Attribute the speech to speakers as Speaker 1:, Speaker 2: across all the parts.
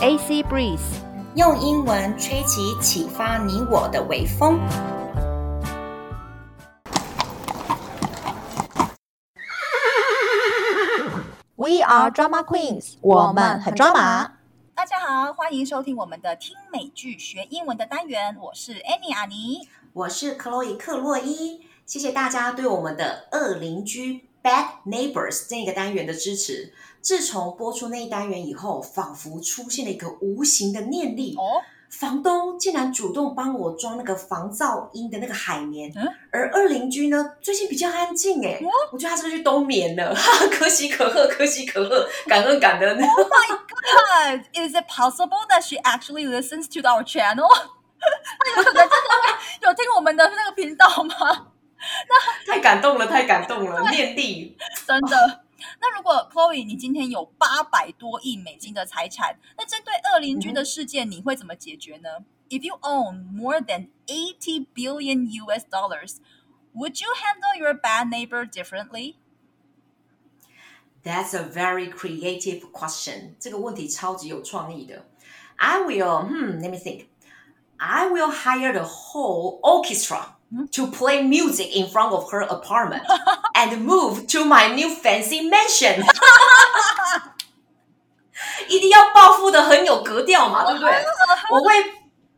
Speaker 1: AC Breeze，
Speaker 2: 用英文吹起启发你我的微风。
Speaker 1: We are drama queens，我们很抓马。
Speaker 3: 大家好，欢迎收听我们的听美剧学英文的单元。我是 Annie 阿妮，
Speaker 2: 我是 Chloe 克洛伊。谢谢大家对我们的恶邻居 Bad Neighbors 这个单元的支持。自从播出那一单元以后，仿佛出现了一个无形的念力。哦，房东竟然主动帮我装那个防噪音的那个海绵。嗯，而二邻居呢，最近比较安静。哎，我觉得他是不是去冬眠了？哈，可喜可贺，可喜可贺，感恩感恩。
Speaker 3: Oh my God! Is it possible that she actually listens to our channel? 有可能真的有听我们的那个频道吗？
Speaker 2: 那太感动了，太感动了，念力
Speaker 3: 真的。那如果 Chloe 你今天有八百多亿美金的财产，那针对恶邻居的事件，你会怎么解决呢？If you own more than eighty billion US dollars, would you handle your bad neighbor differently?
Speaker 2: That's a very creative question. 这个问题超级有创意的。I will, hmm, let me think. I will hire the whole orchestra. To play music in front of her apartment and move to my new fancy mansion，一定要报复的很有格调嘛，对不对？我会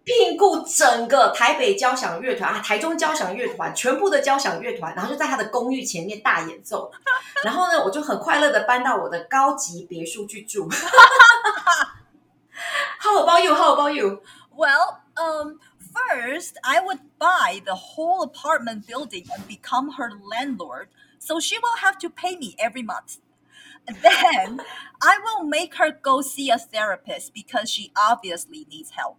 Speaker 2: 聘雇整个台北交响乐团啊，台中交响乐团，全部的交响乐团，然后就在他的公寓前面大演奏。然后呢，我就很快乐的搬到我的高级别墅去住。 How about you? How about you?
Speaker 3: Well, um. First, I would buy the whole apartment building and become her landlord, so she will have to pay me every month. Then, I will make her go see a therapist because she obviously needs help.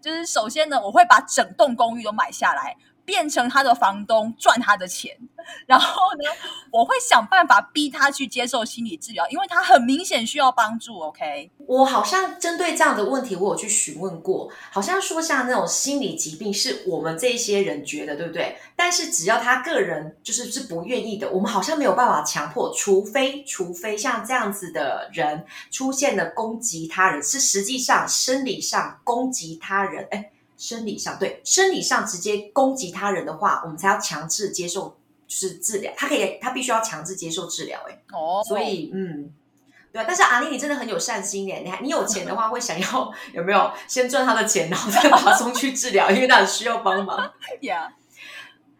Speaker 3: 就是首先呢，我会把整栋公寓都买下来。 变成他的房东赚他的钱，然后呢，我会想办法逼他去接受心理治疗，因为他很明显需要帮助。OK，
Speaker 2: 我好像针对这样的问题，我有去询问过，好像说像那种心理疾病是我们这些人觉得对不对？但是只要他个人就是是不愿意的，我们好像没有办法强迫，除非除非像这样子的人出现了攻击他人，是实际上生理上攻击他人，哎。生理上对，生理上直接攻击他人的话，我们才要强制接受就是治疗。他可以，他必须要强制接受治疗。哎，哦，所以嗯，对啊。但是阿丽，你真的很有善心耶。你还你有钱的话，会想要 有没有先赚他的钱，然后再把他送去治疗，因为他很需要帮忙。
Speaker 3: Yeah。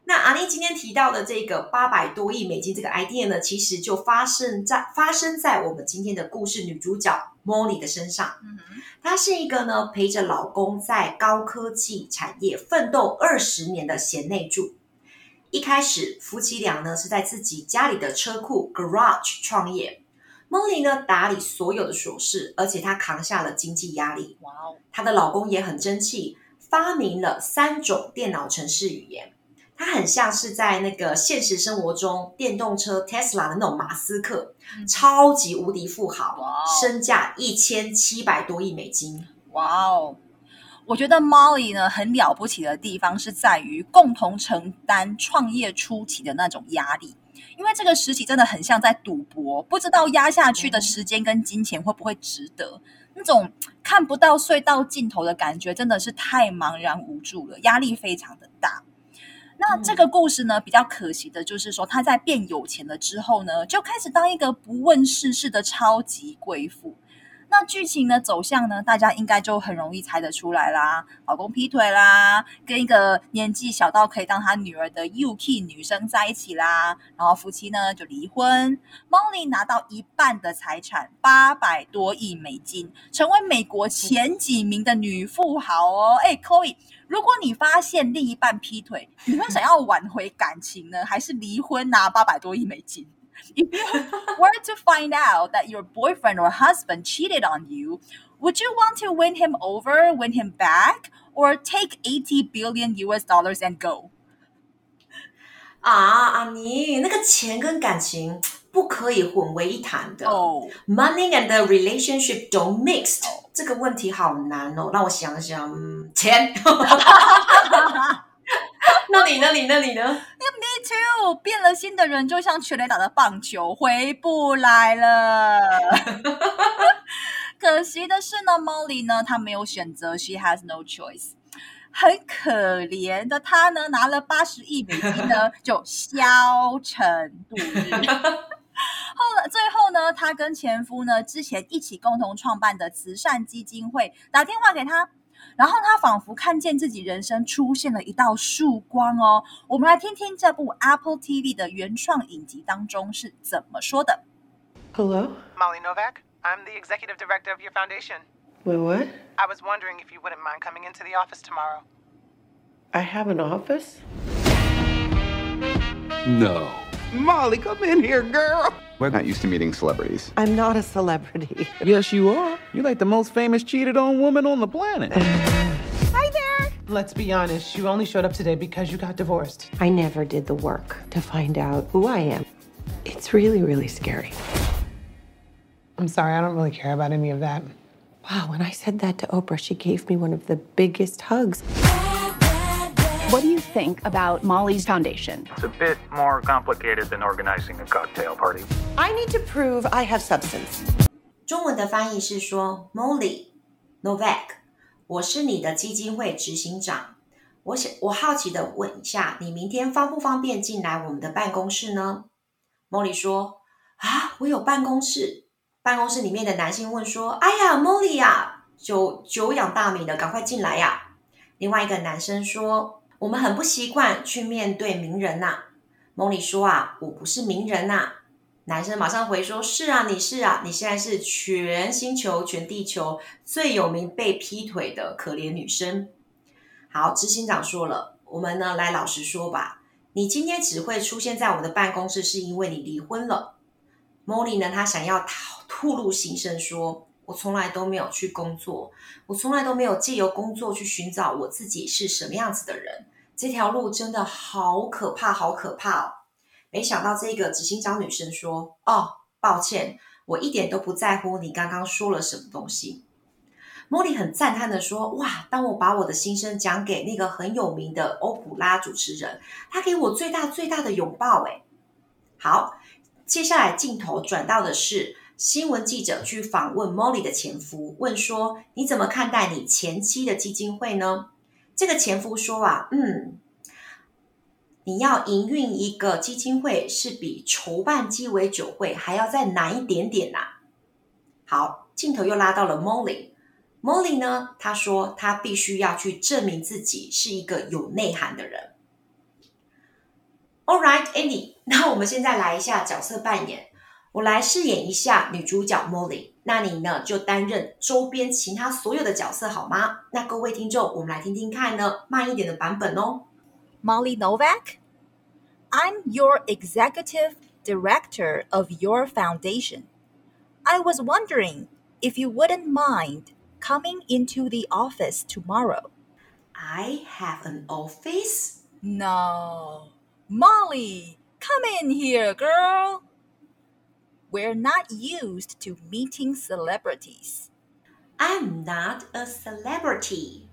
Speaker 2: 那阿妮今天提到的这个八百多亿美金这个 idea 呢，其实就发生在发生在我们今天的故事女主角 Molly 的身上。嗯哼，她是一个呢陪着老公在高科技产业奋斗二十年的贤内助。一开始夫妻俩呢是在自己家里的车库 garage 创业。Molly 呢打理所有的琐事，而且她扛下了经济压力。哇哦，她的老公也很争气，发明了三种电脑程式语言。他很像是在那个现实生活中电动车 Tesla 的那种马斯克，嗯、超级无敌富豪，哦身价一千七百多亿美金。
Speaker 3: 哇哦！我觉得 Molly 呢很了不起的地方是在于共同承担创业初期的那种压力，因为这个时期真的很像在赌博，不知道压下去的时间跟金钱会不会值得，嗯、那种看不到隧道尽头的感觉真的是太茫然无助了，压力非常的大。那这个故事呢，比较可惜的就是说，她在变有钱了之后呢，就开始当一个不问世事的超级贵妇。那剧情的走向呢，大家应该就很容易猜得出来啦。老公劈腿啦，跟一个年纪小到可以当他女儿的 UK 女生在一起啦，然后夫妻呢就离婚。Molly 拿到一半的财产，八百多亿美金，成为美国前几名的女富豪哦。哎，Chloe，如果你发现另一半劈腿，你会想要挽回感情呢，还是离婚拿八百多亿美金？If you were to find out that your boyfriend or husband cheated on you, would you want to win him over, win him back, or take 80 billion US dollars and go?
Speaker 2: 啊，阿妮，那个钱跟感情 不可以混为一谈的。哦，Money and the relationship don't mix。这个问题好难哦，让我想想，钱。那你呢？你呢？你呢
Speaker 3: ？Me too。变了心的人就像全垒打的棒球，回不来了。可 可惜的是呢，Molly 呢，她没有选择，She has no choice。很可怜的她呢，拿了八十亿美金呢，就消沉度日。后来最后呢，她跟前夫呢，之前一起共同创办的慈善基金会打电话给她，然后她仿佛看见自己人生出现了一道曙光哦。我们来听听这部 Apple TV 的原创影集当中是怎么说的。
Speaker 4: Hello?
Speaker 5: Molly Novak, I'm the executive director of your foundation.
Speaker 4: Wait, what?
Speaker 5: I was wondering if you wouldn't mind coming into the office tomorrow.
Speaker 4: I have an office?
Speaker 6: No.
Speaker 7: Molly, come in here, girl.
Speaker 8: We're not used to meeting celebrities.
Speaker 4: I'm not a celebrity.
Speaker 7: Yes, you are. You're like the most famous cheated on woman on the planet.
Speaker 5: Hi there.
Speaker 9: Let's be honest, you only showed up today because you got divorced.
Speaker 4: I never did the work to find out who I am. It's really, really scary.
Speaker 9: I'm sorry, I don't really care about any of that.
Speaker 4: Wow, when I said that to Oprah, she gave me one of the biggest hugs.
Speaker 10: What do you think about Molly's foundation?
Speaker 11: It's a bit more complicated than organizing a cocktail party.
Speaker 4: I need to prove I have substance.
Speaker 2: 中文的翻译是说，Molly Novak，我是你的基金会执行长。我想，我好奇的问一下，你明天方不方便进来我们的办公室呢？Molly 说：啊，我有办公室。办公室里面的男性问说：哎呀，Molly 呀，久久仰大名的，赶快进来呀！另外一个男生说。我们很不习惯去面对名人呐。莫莉说啊，我不是名人呐。男生马上回说：是啊，你是啊，你现在是全星球、全地球最有名被劈腿的可怜女生。好，执行长说了，我们呢来老实说吧，你今天只会出现在我的办公室，是因为你离婚了。莫莉呢，她想要吐露心声说。我从来都没有去工作，我从来都没有借由工作去寻找我自己是什么样子的人。这条路真的好可怕，好可怕哦！没想到这个执行长女生说：“哦，抱歉，我一点都不在乎你刚刚说了什么东西。”莫莉很赞叹的说：“哇，当我把我的心声讲给那个很有名的欧普拉主持人，他给我最大最大的拥抱。”诶，好，接下来镜头转到的是。新闻记者去访问 Molly 的前夫，问说：“你怎么看待你前妻的基金会呢？”这个前夫说：“啊，嗯，你要营运一个基金会，是比筹办鸡尾酒会还要再难一点点呐、”好，镜头又拉到了 Molly。Molly 呢，他说他必须要去证明自己是一个有内涵的人。All right, Andy，那我们现在来一下角色扮演。我来饰演一下女主角 Molly，那你呢就担任周边其他所有的角色好吗？那各位听众，我们来听听看呢，慢一点的版本哦。
Speaker 1: Molly Novak, I'm your executive director of your foundation. I was wondering if you wouldn't mind coming into the office tomorrow.
Speaker 2: I have an office?
Speaker 1: No. Molly, come in here, girl. We're not used to meeting celebrities.
Speaker 2: I'm not a celebrity.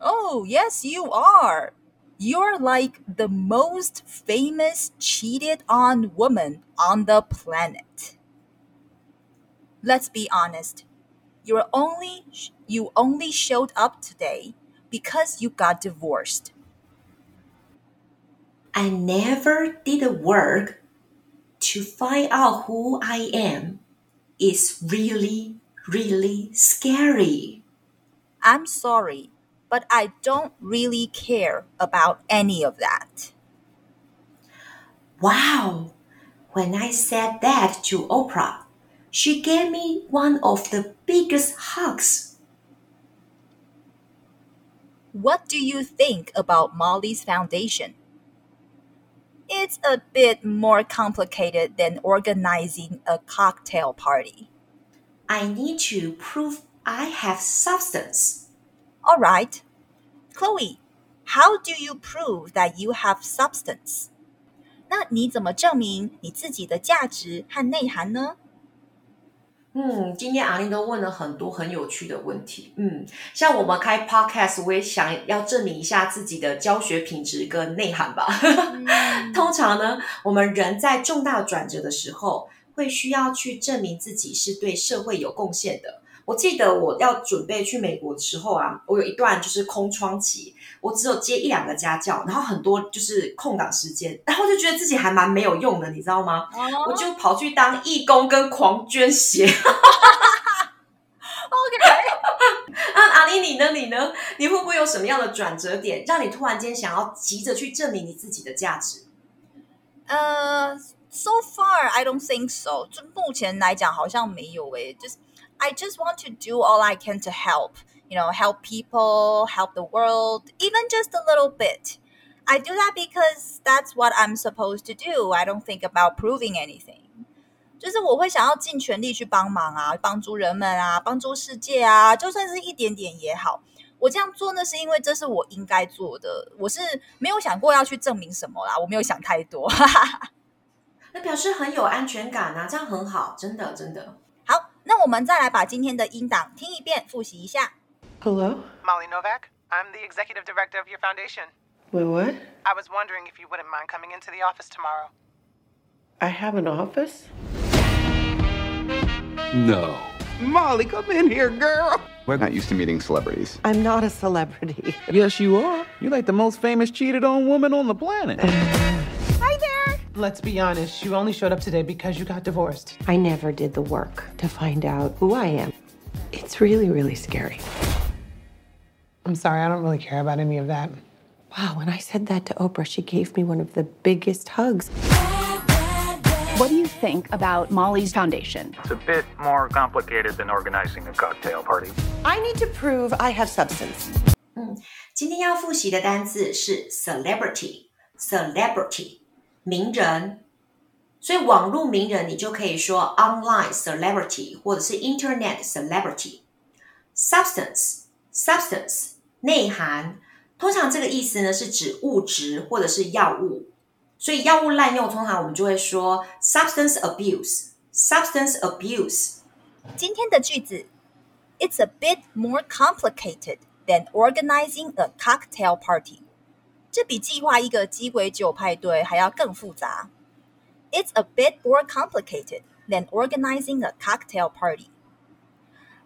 Speaker 1: Oh, yes, you are. You're like the most famous cheated on woman on the planet. Let's be honest. You're only you only showed up today because you got divorced.
Speaker 2: I never did work to find out who I am is really, really scary.
Speaker 1: I'm sorry, but I don't really care about any of that.
Speaker 2: Wow. When I said that to Oprah, she gave me one of the biggest hugs.
Speaker 1: What do you think about Molly's foundation? it's a bit more complicated than organizing a cocktail party.
Speaker 2: I need to prove I have substance.
Speaker 1: All right. Chloe, how do you prove that you have substance? 那你怎么证明你自己的价值和内涵呢？
Speaker 2: 嗯，今天阿玲都问了很多很有趣的问题。嗯，像我们开 podcast，我也想要证明一下自己的教学品质跟内涵吧。嗯、通常呢，我们人在重大转折的时候，会需要去证明自己是对社会有贡献的，我记得我要准备去美国的时候啊，我有一段就是空窗期，我只有接一两个家教，然后很多就是空档时间，然后就觉得自己还蛮没有用的，你知道吗？哦、我就跑去当义工跟狂捐血。OK，啊，阿妮，你呢？你呢？你会不会有什么样的转折点，让你突然间想要急着去证明你自己的价值？
Speaker 3: 呃、uh,，so far I don't think so。就目前来讲，好像没有诶，就是。I just want to do all I can to help, you know, help people, help the world, even just a little bit. I do that because that's what I'm supposed to do. I don't think about proving anything. 就是我会想要尽全力去帮忙啊，帮助人们啊，帮助世界啊，就算是一点点也好。我这样做呢，是因为这是我应该做的。我是没有想过要去证明什么啦，我没有想太多。
Speaker 2: 那表示很有安全感啊，这样很好，真的真的。
Speaker 3: 好那我们再来把今天的音档听一遍，复习一下。
Speaker 4: Hello?
Speaker 5: Molly Novak. I'm the executive director of your foundation.
Speaker 4: Wait, what?
Speaker 5: I was wondering if you wouldn't mind coming into the office tomorrow.
Speaker 4: I have an office?
Speaker 7: No. Molly, come in here, girl.
Speaker 8: We're not used to meeting celebrities.
Speaker 4: I'm not a celebrity.
Speaker 7: Yes, you are. You're like the most famous cheated on woman on the planet. Hi there.
Speaker 9: Let's be honest, you only showed up today because you got divorced.
Speaker 4: I never did the work to find out who I am. It's really, really scary.
Speaker 9: I'm sorry, I don't really care about any of that.
Speaker 4: Wow, when I said that to Oprah, she gave me one of the biggest hugs.
Speaker 10: What do you think about Molly's foundation?
Speaker 11: It's a bit more complicated than organizing a cocktail party.
Speaker 4: I need to prove I have substance.
Speaker 2: 嗯，今天要复习的单字是 celebrity，celebrity。名人，所以网络名人你就可以说 online celebrity 或者是 internet celebrity。substance substance 内涵，通常这个意思呢是指物质或者是药物，所以药物滥用通常我们就会说 substance abuse substance abuse。
Speaker 3: 今天的句子，It's a bit more complicated than organizing a cocktail party。这比计划一个鸡尾酒派对还要更复杂。It's a bit more complicated than organizing a cocktail party.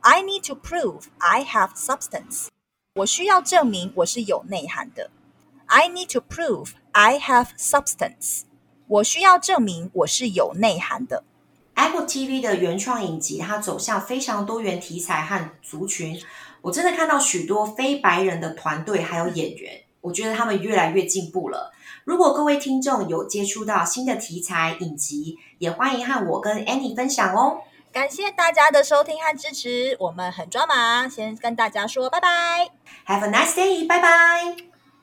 Speaker 3: I need to prove I have substance. 我需要证明我是有内涵的。I need to prove I have substance. 我需要证明我是有内涵的。
Speaker 2: Apple TV 的原创影集，它走向非常多元题材和族群。我真的看到许多非白人的团队还有演员。我觉得他们越来越进步了。如果各位听众有接触到新的题材影集，也欢迎和我跟 Annie 分享哦。
Speaker 3: 感谢大家的收听和支持，我们很抓马，先跟大家说拜拜。
Speaker 2: Have a nice day，拜拜。